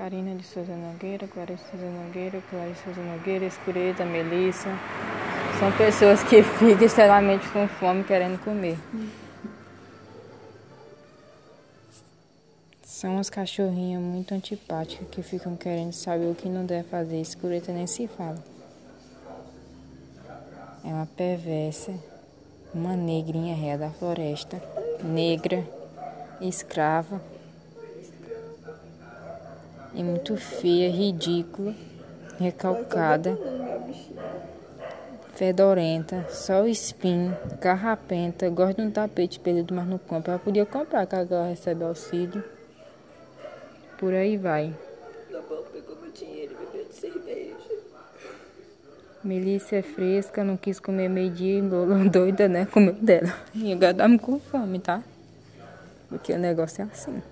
Karina de Souza Nogueira, Clarice Souza Nogueira, Clarice Souza Nogueira, Escureta, Melissa. São pessoas que ficam extremamente com fome querendo comer. São as cachorrinhas muito antipáticas que ficam querendo saber o que não deve fazer. Escureta nem se fala. É uma perversa, uma negrinha réia da floresta, negra, escrava e muito feia, ridícula, recalcada, fedorenta, só espinho, carrapenta, gosta de um tapete peludo, mas não compra. Ela podia comprar, que ela recebe auxílio. Por aí vai. Lobão pegou meu dinheiro e bebeu de cerveja. Melissa é fresca, não quis comer meio-dia, doida, né? Comeu dela. E agora dá-me com fome, tá? Porque o negócio é assim.